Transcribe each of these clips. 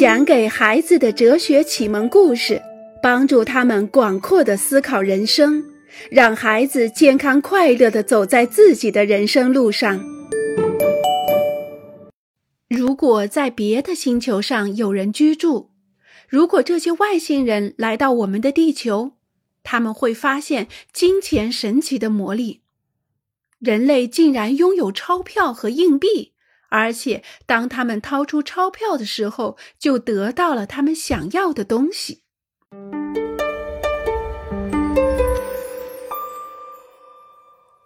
讲给孩子的哲学启蒙故事，帮助他们广阔的思考人生，让孩子健康快乐的走在自己的人生路上。如果在别的星球上有人居住，如果这些外星人来到我们的地球，他们会发现金钱神奇的魔力。人类竟然拥有钞票和硬币。而且，当他们掏出钞票的时候，就得到了他们想要的东西。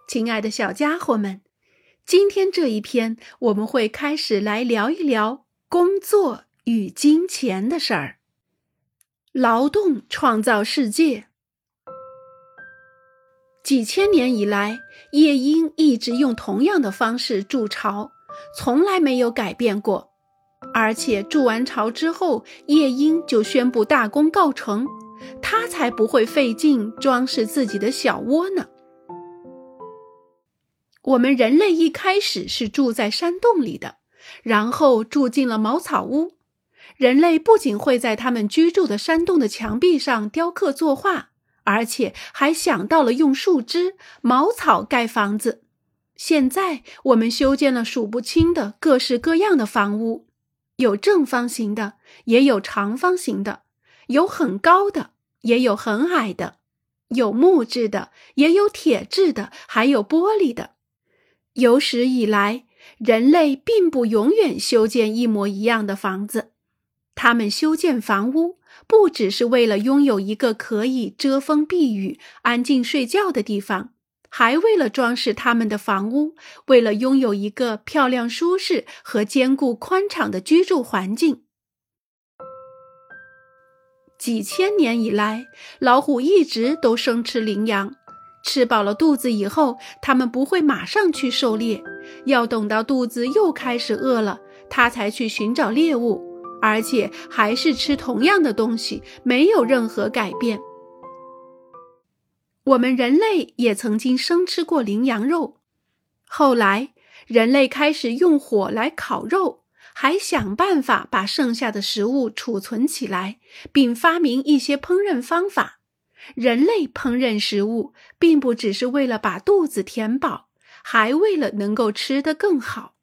亲爱的小家伙们，今天这一篇我们会开始来聊一聊工作与金钱的事儿。劳动创造世界。几千年以来，夜莺一直用同样的方式筑巢。从来没有改变过，而且筑完巢之后，夜莺就宣布大功告成，它才不会费劲装饰自己的小窝呢。我们人类一开始是住在山洞里的，然后住进了茅草屋。人类不仅会在他们居住的山洞的墙壁上雕刻作画，而且还想到了用树枝、茅草盖房子。现在我们修建了数不清的各式各样的房屋，有正方形的，也有长方形的，有很高的，也有很矮的，有木质的，也有铁质的，还有玻璃的。有史以来，人类并不永远修建一模一样的房子，他们修建房屋不只是为了拥有一个可以遮风避雨、安静睡觉的地方。还为了装饰他们的房屋，为了拥有一个漂亮、舒适和坚固、宽敞的居住环境。几千年以来，老虎一直都生吃羚羊。吃饱了肚子以后，它们不会马上去狩猎，要等到肚子又开始饿了，它才去寻找猎物，而且还是吃同样的东西，没有任何改变。我们人类也曾经生吃过羚羊肉，后来人类开始用火来烤肉，还想办法把剩下的食物储存起来，并发明一些烹饪方法。人类烹饪食物，并不只是为了把肚子填饱，还为了能够吃得更好。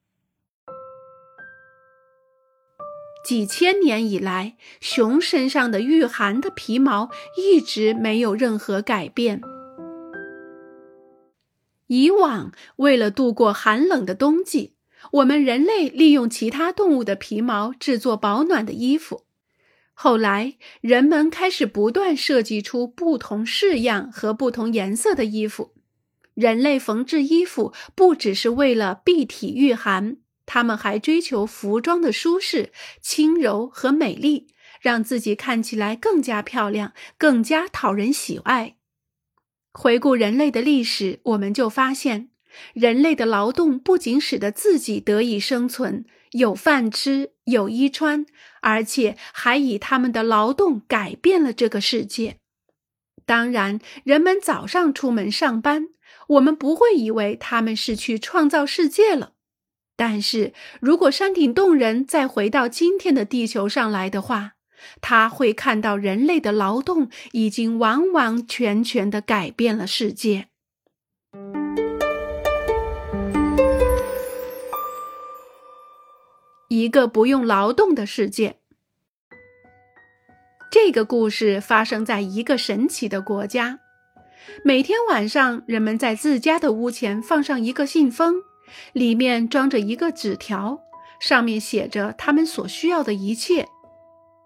几千年以来，熊身上的御寒的皮毛一直没有任何改变。以往，为了度过寒冷的冬季，我们人类利用其他动物的皮毛制作保暖的衣服。后来，人们开始不断设计出不同式样和不同颜色的衣服。人类缝制衣服不只是为了避体御寒，他们还追求服装的舒适、轻柔和美丽，让自己看起来更加漂亮，更加讨人喜爱。回顾人类的历史，我们就发现，人类的劳动不仅使得自己得以生存，有饭吃，有衣穿，而且还以他们的劳动改变了这个世界。当然，人们早上出门上班，我们不会以为他们是去创造世界了。但是如果山顶洞人再回到今天的地球上来的话，他会看到人类的劳动已经完完全全的改变了世界。一个不用劳动的世界。这个故事发生在一个神奇的国家。每天晚上，人们在自家的屋前放上一个信封，里面装着一个纸条，上面写着他们所需要的一切。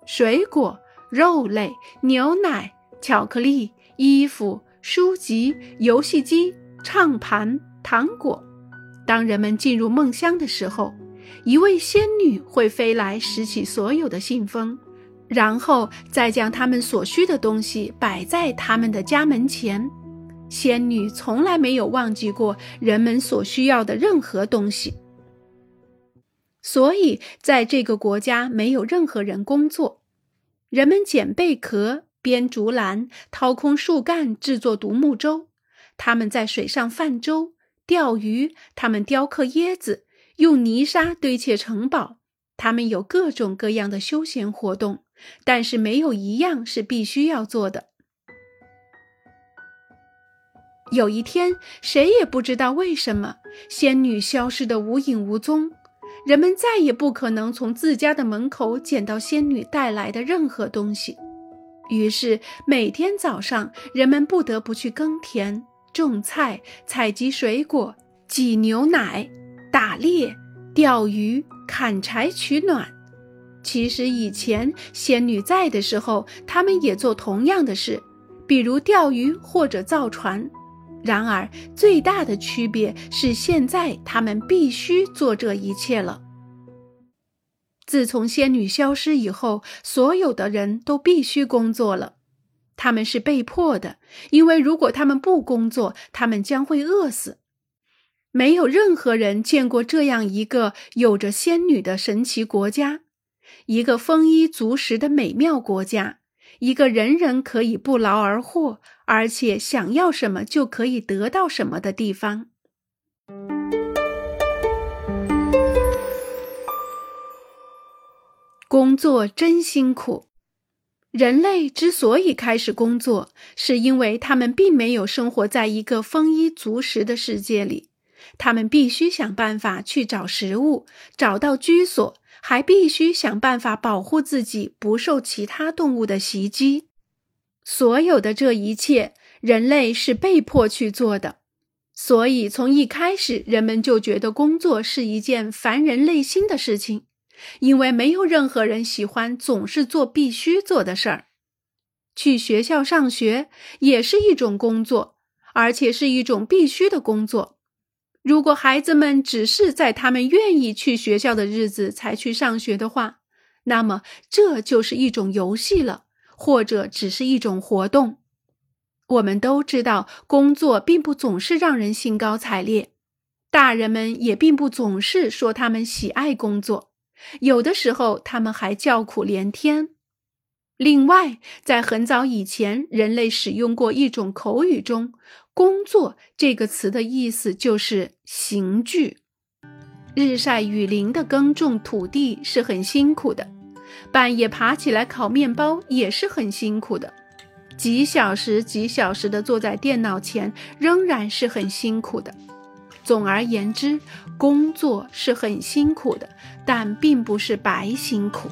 水果、肉类、牛奶、巧克力、衣服、书籍、游戏机、唱盘、糖果。当人们进入梦乡的时候，一位仙女会飞来拾起所有的信封，然后再将他们所需的东西摆在他们的家门前。仙女从来没有忘记过人们所需要的任何东西。所以，在这个国家没有任何人工作，人们捡贝壳、编竹篮、掏空树干制作独木舟。他们在水上泛舟、钓鱼。他们雕刻椰子，用泥沙堆砌城堡。他们有各种各样的休闲活动，但是没有一样是必须要做的。有一天，谁也不知道为什么仙女消失得无影无踪，人们再也不可能从自家的门口捡到仙女带来的任何东西。于是，每天早上，人们不得不去耕田、种菜、采集水果、挤牛奶、打猎、钓鱼、砍柴取暖。其实，以前仙女在的时候，他们也做同样的事，比如钓鱼或者造船。然而，最大的区别是，现在他们必须做这一切了。自从仙女消失以后，所有的人都必须工作了。他们是被迫的，因为如果他们不工作，他们将会饿死。没有任何人见过这样一个有着仙女的神奇国家，一个丰衣足食的美妙国家。一个人人可以不劳而获，而且想要什么就可以得到什么的地方。工作真辛苦。人类之所以开始工作，是因为他们并没有生活在一个丰衣足食的世界里，他们必须想办法去找食物，找到居所。还必须想办法保护自己不受其他动物的袭击。所有的这一切，人类是被迫去做的。所以，从一开始，人们就觉得工作是一件烦人累心的事情，因为没有任何人喜欢总是做必须做的事儿。去学校上学也是一种工作，而且是一种必须的工作。如果孩子们只是在他们愿意去学校的日子才去上学的话，那么这就是一种游戏了，或者只是一种活动。我们都知道，工作并不总是让人兴高采烈，大人们也并不总是说他们喜爱工作，有的时候他们还叫苦连天。另外，在很早以前，人类使用过一种口语中。工作这个词的意思就是刑具。日晒雨淋的耕种土地是很辛苦的，半夜爬起来烤面包也是很辛苦的，几小时几小时的坐在电脑前仍然是很辛苦的。总而言之，工作是很辛苦的，但并不是白辛苦。